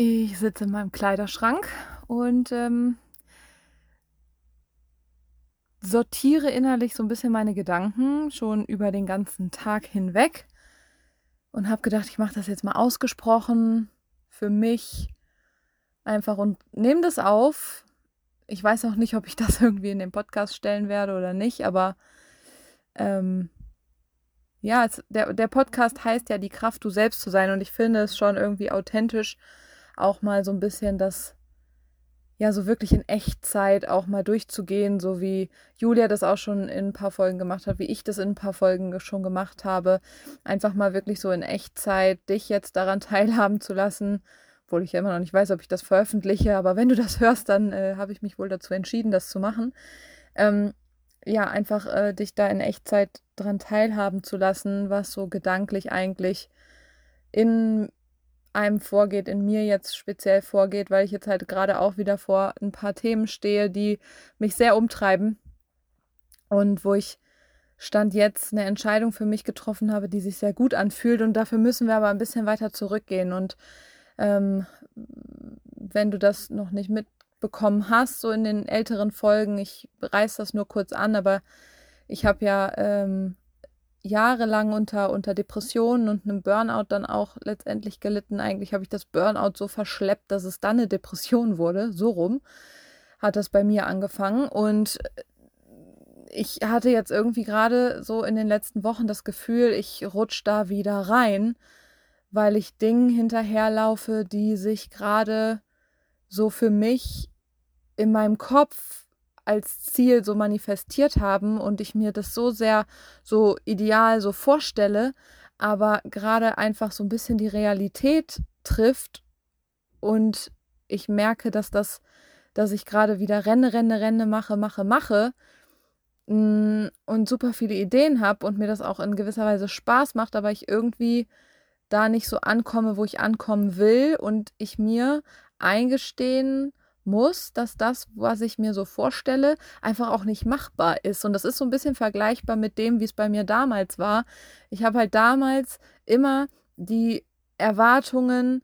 Ich sitze in meinem Kleiderschrank und ähm, sortiere innerlich so ein bisschen meine Gedanken schon über den ganzen Tag hinweg und habe gedacht, ich mache das jetzt mal ausgesprochen für mich einfach und nehme das auf. Ich weiß auch nicht, ob ich das irgendwie in den Podcast stellen werde oder nicht, aber ähm, ja, es, der, der Podcast heißt ja die Kraft, du selbst zu sein und ich finde es schon irgendwie authentisch, auch mal so ein bisschen das, ja, so wirklich in Echtzeit auch mal durchzugehen, so wie Julia das auch schon in ein paar Folgen gemacht hat, wie ich das in ein paar Folgen schon gemacht habe. Einfach mal wirklich so in Echtzeit dich jetzt daran teilhaben zu lassen, obwohl ich ja immer noch nicht weiß, ob ich das veröffentliche, aber wenn du das hörst, dann äh, habe ich mich wohl dazu entschieden, das zu machen. Ähm, ja, einfach äh, dich da in Echtzeit daran teilhaben zu lassen, was so gedanklich eigentlich in einem vorgeht, in mir jetzt speziell vorgeht, weil ich jetzt halt gerade auch wieder vor ein paar Themen stehe, die mich sehr umtreiben und wo ich Stand jetzt eine Entscheidung für mich getroffen habe, die sich sehr gut anfühlt und dafür müssen wir aber ein bisschen weiter zurückgehen und ähm, wenn du das noch nicht mitbekommen hast, so in den älteren Folgen, ich reiß das nur kurz an, aber ich habe ja ähm, jahrelang unter, unter Depressionen und einem Burnout dann auch letztendlich gelitten. Eigentlich habe ich das Burnout so verschleppt, dass es dann eine Depression wurde. So rum hat das bei mir angefangen. Und ich hatte jetzt irgendwie gerade so in den letzten Wochen das Gefühl, ich rutsche da wieder rein, weil ich Dingen hinterherlaufe, die sich gerade so für mich in meinem Kopf als Ziel so manifestiert haben und ich mir das so sehr so ideal so vorstelle, aber gerade einfach so ein bisschen die Realität trifft und ich merke, dass das, dass ich gerade wieder renne, renne, renne, mache, mache, mache mm, und super viele Ideen habe und mir das auch in gewisser Weise Spaß macht, aber ich irgendwie da nicht so ankomme, wo ich ankommen will und ich mir eingestehen muss, dass das, was ich mir so vorstelle, einfach auch nicht machbar ist. Und das ist so ein bisschen vergleichbar mit dem, wie es bei mir damals war. Ich habe halt damals immer die Erwartungen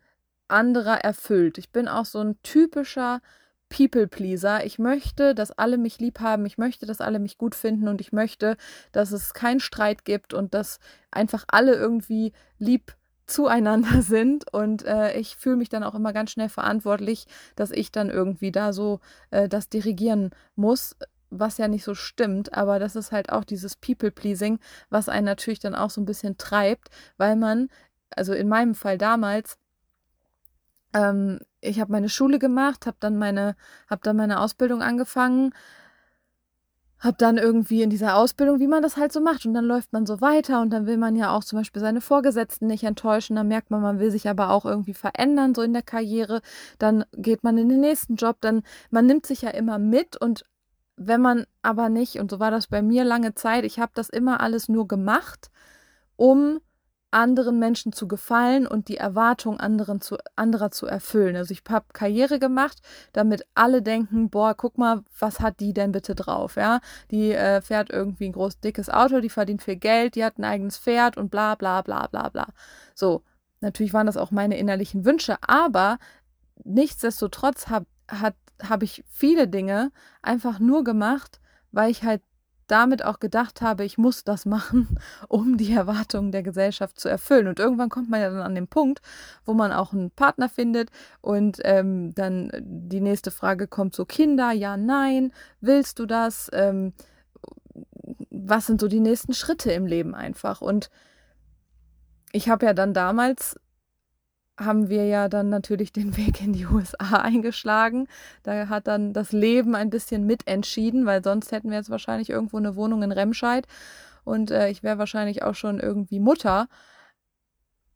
anderer erfüllt. Ich bin auch so ein typischer People-Pleaser. Ich möchte, dass alle mich lieb haben. Ich möchte, dass alle mich gut finden und ich möchte, dass es keinen Streit gibt und dass einfach alle irgendwie lieb zueinander sind. Und äh, ich fühle mich dann auch immer ganz schnell verantwortlich, dass ich dann irgendwie da so äh, das dirigieren muss, was ja nicht so stimmt, aber das ist halt auch dieses People-Pleasing, was einen natürlich dann auch so ein bisschen treibt, weil man, also in meinem Fall damals, ähm, ich habe meine Schule gemacht, habe dann meine, habe dann meine Ausbildung angefangen, habe dann irgendwie in dieser Ausbildung, wie man das halt so macht. Und dann läuft man so weiter und dann will man ja auch zum Beispiel seine Vorgesetzten nicht enttäuschen. Dann merkt man, man will sich aber auch irgendwie verändern, so in der Karriere. Dann geht man in den nächsten Job. Dann, man nimmt sich ja immer mit und wenn man aber nicht, und so war das bei mir lange Zeit, ich habe das immer alles nur gemacht, um anderen Menschen zu gefallen und die Erwartung anderen zu, anderer zu erfüllen. Also ich habe Karriere gemacht, damit alle denken, boah, guck mal, was hat die denn bitte drauf, ja? Die äh, fährt irgendwie ein groß dickes Auto, die verdient viel Geld, die hat ein eigenes Pferd und bla bla bla bla bla. So, natürlich waren das auch meine innerlichen Wünsche, aber nichtsdestotrotz habe hab ich viele Dinge einfach nur gemacht, weil ich halt damit auch gedacht habe, ich muss das machen, um die Erwartungen der Gesellschaft zu erfüllen. Und irgendwann kommt man ja dann an den Punkt, wo man auch einen Partner findet und ähm, dann die nächste Frage kommt so Kinder, ja, nein, willst du das? Ähm, was sind so die nächsten Schritte im Leben einfach? Und ich habe ja dann damals haben wir ja dann natürlich den Weg in die USA eingeschlagen. Da hat dann das Leben ein bisschen mitentschieden, weil sonst hätten wir jetzt wahrscheinlich irgendwo eine Wohnung in Remscheid und äh, ich wäre wahrscheinlich auch schon irgendwie Mutter.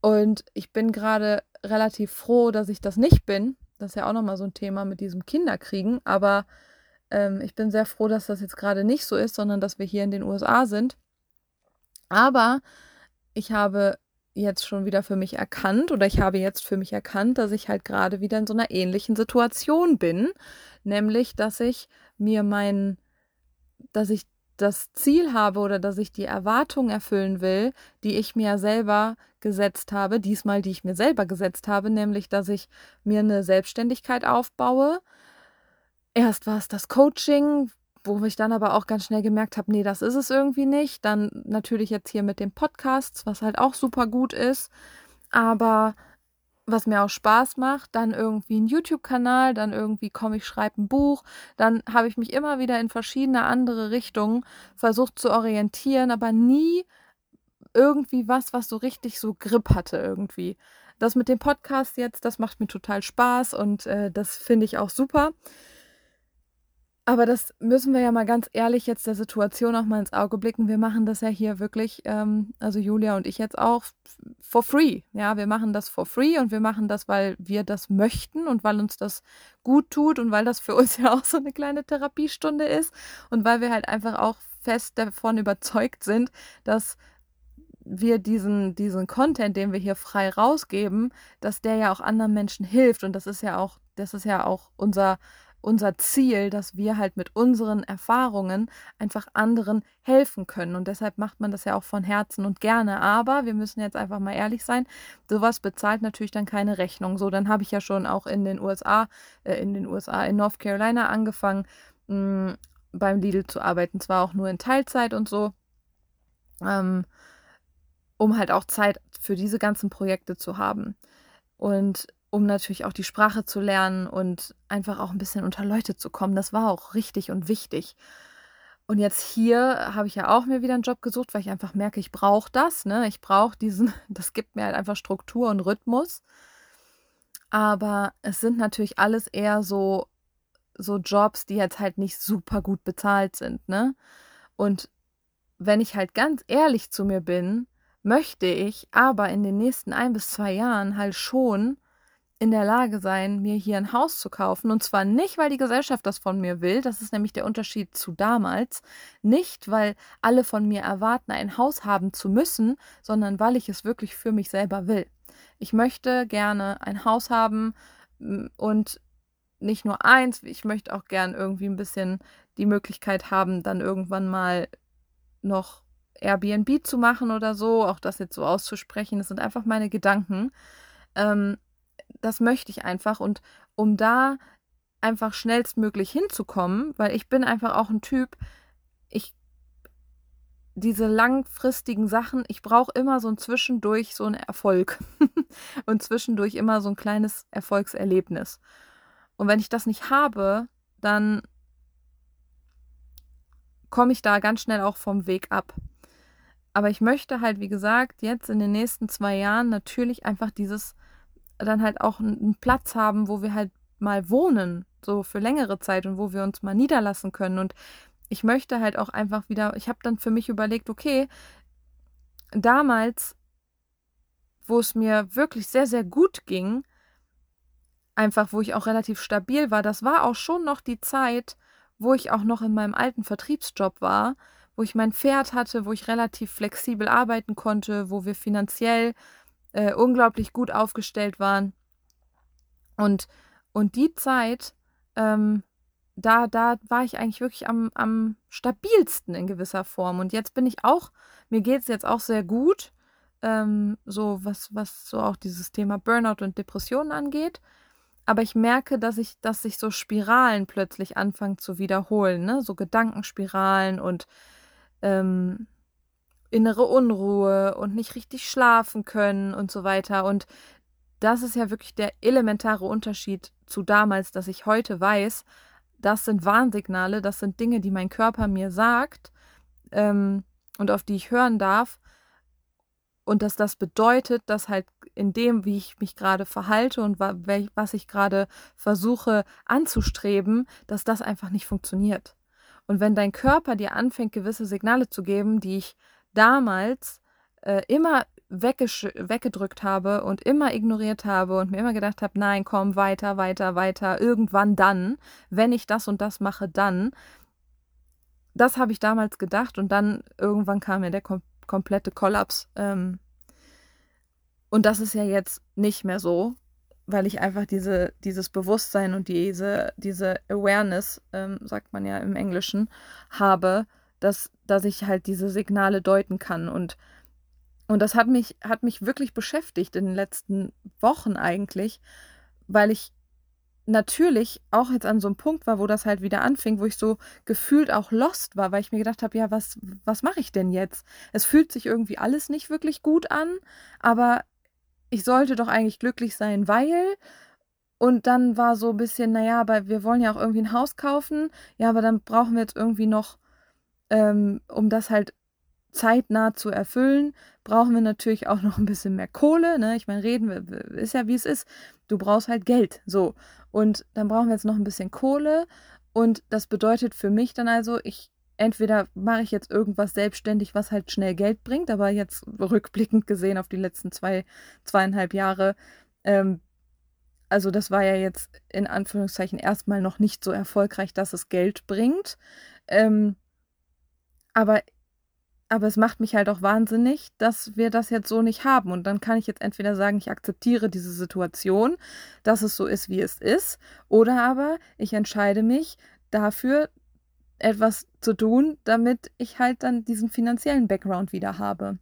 Und ich bin gerade relativ froh, dass ich das nicht bin. Das ist ja auch nochmal so ein Thema mit diesem Kinderkriegen. Aber ähm, ich bin sehr froh, dass das jetzt gerade nicht so ist, sondern dass wir hier in den USA sind. Aber ich habe jetzt schon wieder für mich erkannt oder ich habe jetzt für mich erkannt, dass ich halt gerade wieder in so einer ähnlichen Situation bin, nämlich dass ich mir mein, dass ich das Ziel habe oder dass ich die Erwartung erfüllen will, die ich mir selber gesetzt habe, diesmal die ich mir selber gesetzt habe, nämlich dass ich mir eine Selbstständigkeit aufbaue. Erst war es das Coaching, wo ich dann aber auch ganz schnell gemerkt habe, nee, das ist es irgendwie nicht. Dann natürlich jetzt hier mit den Podcasts, was halt auch super gut ist. Aber was mir auch Spaß macht, dann irgendwie ein YouTube-Kanal, dann irgendwie komme ich, schreibe ein Buch, dann habe ich mich immer wieder in verschiedene andere Richtungen versucht zu orientieren, aber nie irgendwie was, was so richtig so Grip hatte irgendwie. Das mit dem Podcast jetzt, das macht mir total Spaß und äh, das finde ich auch super. Aber das müssen wir ja mal ganz ehrlich jetzt der Situation auch mal ins Auge blicken. Wir machen das ja hier wirklich, ähm, also Julia und ich jetzt auch, for free. Ja, wir machen das for free und wir machen das, weil wir das möchten und weil uns das gut tut und weil das für uns ja auch so eine kleine Therapiestunde ist und weil wir halt einfach auch fest davon überzeugt sind, dass wir diesen, diesen Content, den wir hier frei rausgeben, dass der ja auch anderen Menschen hilft. Und das ist ja auch, das ist ja auch unser unser Ziel, dass wir halt mit unseren Erfahrungen einfach anderen helfen können. Und deshalb macht man das ja auch von Herzen und gerne. Aber wir müssen jetzt einfach mal ehrlich sein, sowas bezahlt natürlich dann keine Rechnung. So, dann habe ich ja schon auch in den USA, äh, in den USA, in North Carolina angefangen, mh, mm, beim Lidl zu arbeiten. Zwar auch nur in Teilzeit und so. Ähm, um halt auch Zeit für diese ganzen Projekte zu haben. Und um natürlich auch die Sprache zu lernen und einfach auch ein bisschen unter Leute zu kommen. Das war auch richtig und wichtig. Und jetzt hier habe ich ja auch mir wieder einen Job gesucht, weil ich einfach merke, ich brauche das. Ne? Ich brauche diesen, das gibt mir halt einfach Struktur und Rhythmus. Aber es sind natürlich alles eher so, so Jobs, die jetzt halt nicht super gut bezahlt sind. Ne? Und wenn ich halt ganz ehrlich zu mir bin, möchte ich aber in den nächsten ein bis zwei Jahren halt schon in der Lage sein, mir hier ein Haus zu kaufen. Und zwar nicht, weil die Gesellschaft das von mir will, das ist nämlich der Unterschied zu damals, nicht, weil alle von mir erwarten, ein Haus haben zu müssen, sondern weil ich es wirklich für mich selber will. Ich möchte gerne ein Haus haben und nicht nur eins, ich möchte auch gern irgendwie ein bisschen die Möglichkeit haben, dann irgendwann mal noch Airbnb zu machen oder so, auch das jetzt so auszusprechen, das sind einfach meine Gedanken. Ähm, das möchte ich einfach. Und um da einfach schnellstmöglich hinzukommen, weil ich bin einfach auch ein Typ, ich diese langfristigen Sachen, ich brauche immer so ein zwischendurch so einen Erfolg und zwischendurch immer so ein kleines Erfolgserlebnis. Und wenn ich das nicht habe, dann komme ich da ganz schnell auch vom Weg ab. Aber ich möchte halt, wie gesagt, jetzt in den nächsten zwei Jahren natürlich einfach dieses dann halt auch einen Platz haben, wo wir halt mal wohnen, so für längere Zeit und wo wir uns mal niederlassen können. Und ich möchte halt auch einfach wieder, ich habe dann für mich überlegt, okay, damals, wo es mir wirklich sehr, sehr gut ging, einfach wo ich auch relativ stabil war, das war auch schon noch die Zeit, wo ich auch noch in meinem alten Vertriebsjob war, wo ich mein Pferd hatte, wo ich relativ flexibel arbeiten konnte, wo wir finanziell äh, unglaublich gut aufgestellt waren. Und, und die Zeit, ähm, da, da war ich eigentlich wirklich am, am stabilsten in gewisser Form. Und jetzt bin ich auch, mir geht es jetzt auch sehr gut, ähm, so was, was so auch dieses Thema Burnout und Depressionen angeht. Aber ich merke, dass ich, dass sich so Spiralen plötzlich anfangen zu wiederholen, ne? So Gedankenspiralen und ähm, innere Unruhe und nicht richtig schlafen können und so weiter. Und das ist ja wirklich der elementare Unterschied zu damals, dass ich heute weiß, das sind Warnsignale, das sind Dinge, die mein Körper mir sagt ähm, und auf die ich hören darf. Und dass das bedeutet, dass halt in dem, wie ich mich gerade verhalte und was ich gerade versuche anzustreben, dass das einfach nicht funktioniert. Und wenn dein Körper dir anfängt, gewisse Signale zu geben, die ich damals äh, immer weggedrückt habe und immer ignoriert habe und mir immer gedacht habe, nein, komm, weiter, weiter, weiter, irgendwann dann, wenn ich das und das mache, dann. Das habe ich damals gedacht und dann irgendwann kam mir der kom komplette Kollaps. Ähm, und das ist ja jetzt nicht mehr so, weil ich einfach diese, dieses Bewusstsein und diese, diese Awareness, ähm, sagt man ja im Englischen, habe, dass, dass ich halt diese Signale deuten kann. Und, und das hat mich, hat mich wirklich beschäftigt in den letzten Wochen eigentlich, weil ich natürlich auch jetzt an so einem Punkt war, wo das halt wieder anfing, wo ich so gefühlt auch lost war, weil ich mir gedacht habe, ja, was, was mache ich denn jetzt? Es fühlt sich irgendwie alles nicht wirklich gut an, aber ich sollte doch eigentlich glücklich sein, weil. Und dann war so ein bisschen, naja, aber wir wollen ja auch irgendwie ein Haus kaufen. Ja, aber dann brauchen wir jetzt irgendwie noch, ähm, um das halt zeitnah zu erfüllen, brauchen wir natürlich auch noch ein bisschen mehr Kohle. Ne? Ich meine, reden ist ja wie es ist. Du brauchst halt Geld. So. Und dann brauchen wir jetzt noch ein bisschen Kohle. Und das bedeutet für mich dann also, ich entweder mache ich jetzt irgendwas selbstständig, was halt schnell Geld bringt, aber jetzt rückblickend gesehen auf die letzten zwei, zweieinhalb Jahre, ähm, also das war ja jetzt in Anführungszeichen erstmal noch nicht so erfolgreich, dass es Geld bringt. Ähm, aber, aber es macht mich halt auch wahnsinnig, dass wir das jetzt so nicht haben. Und dann kann ich jetzt entweder sagen, ich akzeptiere diese Situation, dass es so ist, wie es ist, oder aber ich entscheide mich dafür, etwas zu tun, damit ich halt dann diesen finanziellen Background wieder habe.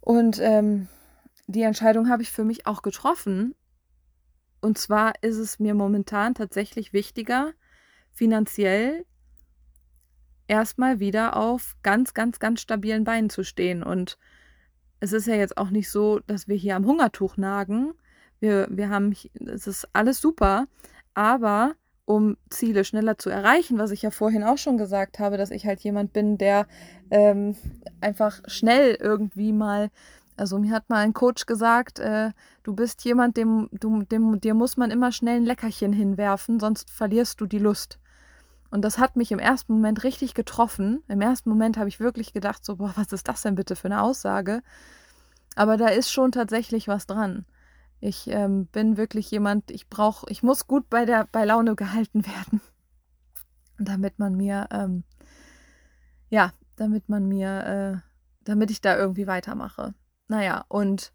Und ähm, die Entscheidung habe ich für mich auch getroffen. Und zwar ist es mir momentan tatsächlich wichtiger, finanziell erstmal wieder auf ganz, ganz, ganz stabilen Beinen zu stehen. Und es ist ja jetzt auch nicht so, dass wir hier am Hungertuch nagen. Wir, wir haben, es ist alles super, aber um Ziele schneller zu erreichen, was ich ja vorhin auch schon gesagt habe, dass ich halt jemand bin, der ähm, einfach schnell irgendwie mal, also mir hat mal ein Coach gesagt, äh, du bist jemand, dem, du, dem, dir muss man immer schnell ein Leckerchen hinwerfen, sonst verlierst du die Lust. Und das hat mich im ersten Moment richtig getroffen. Im ersten Moment habe ich wirklich gedacht, so, boah, was ist das denn bitte für eine Aussage? Aber da ist schon tatsächlich was dran. Ich ähm, bin wirklich jemand, ich brauche, ich muss gut bei der bei Laune gehalten werden, damit man mir, ähm, ja, damit man mir, äh, damit ich da irgendwie weitermache. Naja, und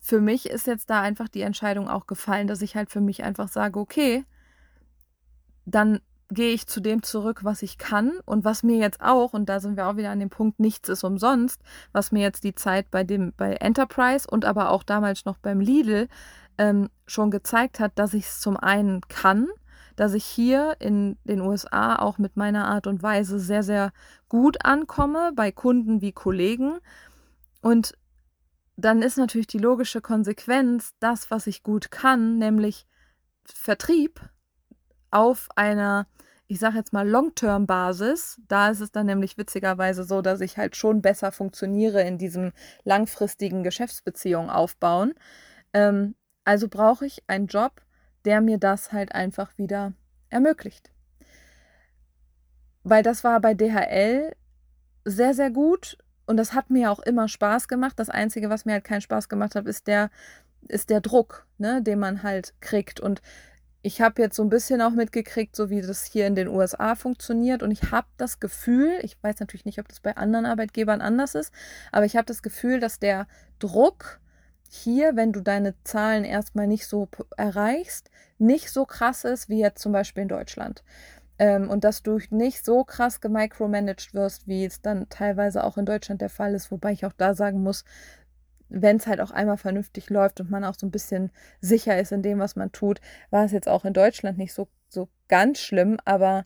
für mich ist jetzt da einfach die Entscheidung auch gefallen, dass ich halt für mich einfach sage, okay, dann gehe ich zu dem zurück, was ich kann und was mir jetzt auch, und da sind wir auch wieder an dem Punkt, nichts ist umsonst, was mir jetzt die Zeit bei dem, bei Enterprise und aber auch damals noch beim Lidl ähm, schon gezeigt hat, dass ich es zum einen kann, dass ich hier in den USA auch mit meiner Art und Weise sehr, sehr gut ankomme, bei Kunden wie Kollegen. Und dann ist natürlich die logische Konsequenz, das, was ich gut kann, nämlich Vertrieb auf einer ich sage jetzt mal Long-Term-Basis, da ist es dann nämlich witzigerweise so, dass ich halt schon besser funktioniere in diesem langfristigen Geschäftsbeziehungen aufbauen. Ähm, also brauche ich einen Job, der mir das halt einfach wieder ermöglicht. Weil das war bei DHL sehr, sehr gut und das hat mir auch immer Spaß gemacht. Das Einzige, was mir halt keinen Spaß gemacht hat, ist der, ist der Druck, ne, den man halt kriegt. Und ich habe jetzt so ein bisschen auch mitgekriegt, so wie das hier in den USA funktioniert. Und ich habe das Gefühl, ich weiß natürlich nicht, ob das bei anderen Arbeitgebern anders ist, aber ich habe das Gefühl, dass der Druck hier, wenn du deine Zahlen erstmal nicht so erreichst, nicht so krass ist wie jetzt zum Beispiel in Deutschland. Ähm, und dass du nicht so krass gemicromanaged wirst, wie es dann teilweise auch in Deutschland der Fall ist, wobei ich auch da sagen muss, wenn es halt auch einmal vernünftig läuft und man auch so ein bisschen sicher ist in dem, was man tut, war es jetzt auch in Deutschland nicht so, so ganz schlimm, aber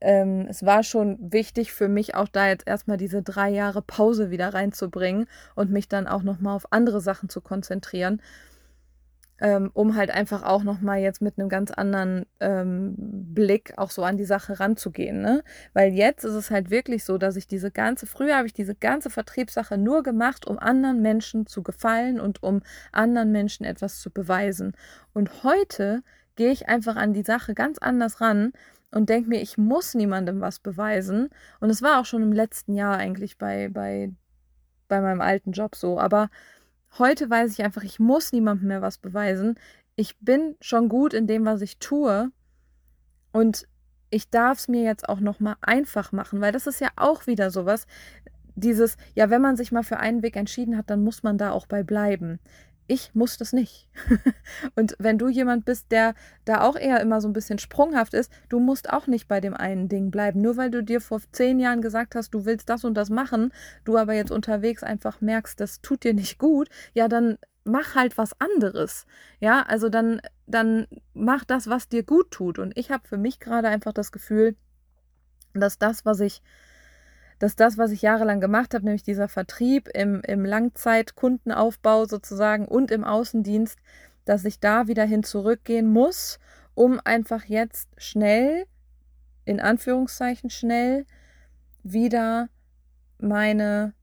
ähm, es war schon wichtig für mich auch da jetzt erstmal diese drei Jahre Pause wieder reinzubringen und mich dann auch nochmal auf andere Sachen zu konzentrieren ähm, um halt einfach auch nochmal jetzt mit einem ganz anderen ähm, Blick auch so an die Sache ranzugehen. Ne? Weil jetzt ist es halt wirklich so, dass ich diese ganze, früher habe ich diese ganze Vertriebssache nur gemacht, um anderen Menschen zu gefallen und um anderen Menschen etwas zu beweisen. Und heute gehe ich einfach an die Sache ganz anders ran und denke mir, ich muss niemandem was beweisen. Und es war auch schon im letzten Jahr eigentlich bei, bei, bei meinem alten Job so. Aber Heute weiß ich einfach, ich muss niemandem mehr was beweisen. Ich bin schon gut in dem, was ich tue. Und ich darf es mir jetzt auch noch mal einfach machen, weil das ist ja auch wieder sowas. Dieses, ja, wenn man sich mal für einen Weg entschieden hat, dann muss man da auch bei bleiben. Ich muss das nicht. und wenn du jemand bist, der da auch eher immer so ein bisschen sprunghaft ist, du musst auch nicht bei dem einen Ding bleiben. Nur weil du dir vor zehn Jahren gesagt hast, du willst das und das machen, du aber jetzt unterwegs einfach merkst, das tut dir nicht gut, ja, dann mach halt was anderes. Ja, also dann, dann mach das, was dir gut tut. Und ich habe für mich gerade einfach das Gefühl, dass das, was ich dass das, was ich jahrelang gemacht habe, nämlich dieser Vertrieb im, im Langzeitkundenaufbau sozusagen und im Außendienst, dass ich da wieder hin zurückgehen muss, um einfach jetzt schnell, in Anführungszeichen schnell, wieder meine,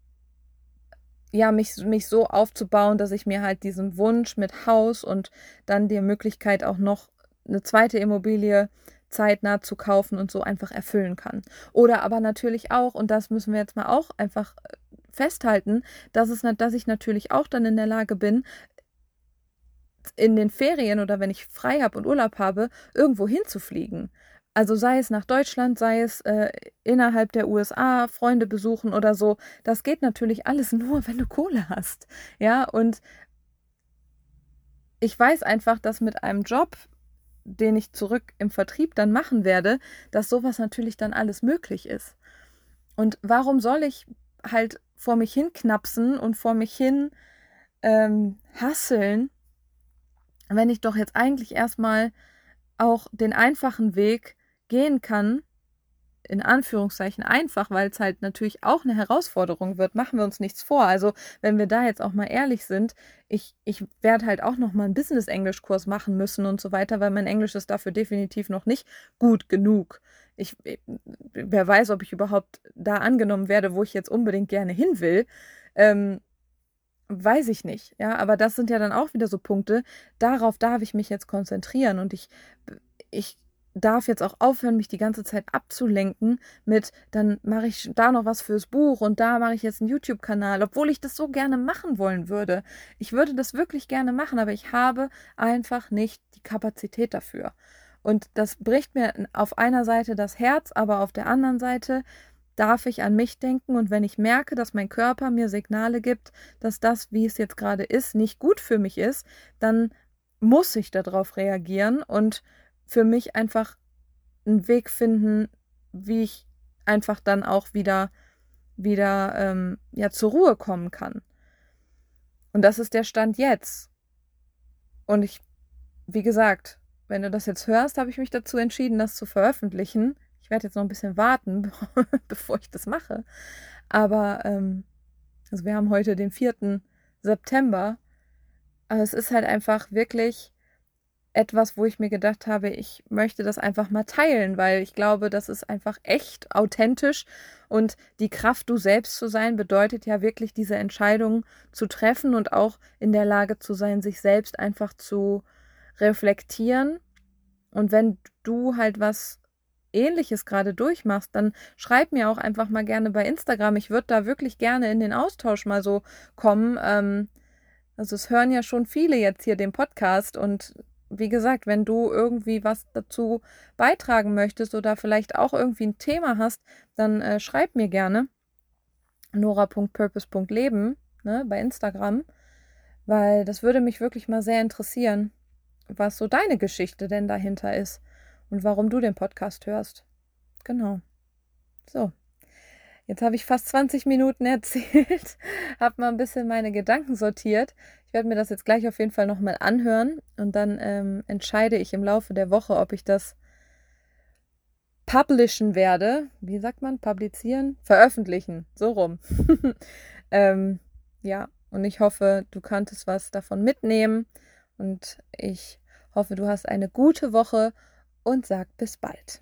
ja, mich, mich so aufzubauen, dass ich mir halt diesen Wunsch mit Haus und dann die Möglichkeit auch noch eine zweite Immobilie zeitnah zu kaufen und so einfach erfüllen kann. Oder aber natürlich auch, und das müssen wir jetzt mal auch einfach äh, festhalten, dass, es, dass ich natürlich auch dann in der Lage bin, in den Ferien oder wenn ich frei habe und Urlaub habe, irgendwo hinzufliegen. Also sei es nach Deutschland, sei es äh, innerhalb der USA, Freunde besuchen oder so. Das geht natürlich alles nur, wenn du Kohle hast. Ja, und ich weiß einfach, dass mit einem Job, den ich zurück im Vertrieb dann machen werde, dass sowas natürlich dann alles möglich ist. Und warum soll ich halt vor mich hin knapsen und vor mich hin ähm, hasseln, wenn ich doch jetzt eigentlich erstmal auch den einfachen Weg gehen kann, in Anführungszeichen einfach, weil es halt natürlich auch eine Herausforderung wird, machen wir uns nichts vor. Also, wenn wir da jetzt auch mal ehrlich sind, ich, ich werde halt auch noch mal einen Business-Englisch-Kurs machen müssen und so weiter, weil mein Englisch ist dafür definitiv noch nicht gut genug. Ich, wer weiß, ob ich überhaupt da angenommen werde, wo ich jetzt unbedingt gerne hin will. Ähm, weiß ich nicht. Ja, aber das sind ja dann auch wieder so Punkte. Darauf darf ich mich jetzt konzentrieren und ich, ich darf jetzt auch aufhören, mich die ganze Zeit abzulenken mit, dann mache ich da noch was fürs Buch und da mache ich jetzt einen YouTube-Kanal, obwohl ich das so gerne machen wollen würde. Ich würde das wirklich gerne machen, aber ich habe einfach nicht die Kapazität dafür. Und das bricht mir auf einer Seite das Herz, aber auf der anderen Seite darf ich an mich denken und wenn ich merke, dass mein Körper mir Signale gibt, dass das, wie es jetzt gerade ist, nicht gut für mich ist, dann muss ich darauf reagieren und für mich einfach einen Weg finden, wie ich einfach dann auch wieder, wieder ähm, ja, zur Ruhe kommen kann. Und das ist der Stand jetzt. Und ich, wie gesagt, wenn du das jetzt hörst, habe ich mich dazu entschieden, das zu veröffentlichen. Ich werde jetzt noch ein bisschen warten, bevor ich das mache. Aber ähm, also wir haben heute den 4. September. Aber es ist halt einfach wirklich etwas, wo ich mir gedacht habe, ich möchte das einfach mal teilen, weil ich glaube, das ist einfach echt authentisch und die Kraft, du selbst zu sein, bedeutet ja wirklich diese Entscheidung zu treffen und auch in der Lage zu sein, sich selbst einfach zu reflektieren. Und wenn du halt was Ähnliches gerade durchmachst, dann schreib mir auch einfach mal gerne bei Instagram. Ich würde da wirklich gerne in den Austausch mal so kommen. Ähm, also es hören ja schon viele jetzt hier den Podcast und wie gesagt, wenn du irgendwie was dazu beitragen möchtest oder vielleicht auch irgendwie ein Thema hast, dann äh, schreib mir gerne nora.purpose.leben ne, bei Instagram, weil das würde mich wirklich mal sehr interessieren, was so deine Geschichte denn dahinter ist und warum du den Podcast hörst. Genau. So. Jetzt habe ich fast 20 Minuten erzählt, habe mal ein bisschen meine Gedanken sortiert. Ich werde mir das jetzt gleich auf jeden Fall nochmal anhören und dann ähm, entscheide ich im Laufe der Woche, ob ich das publishen werde. Wie sagt man? Publizieren? Veröffentlichen. So rum. ähm, ja, und ich hoffe, du kanntest was davon mitnehmen und ich hoffe, du hast eine gute Woche und sag bis bald.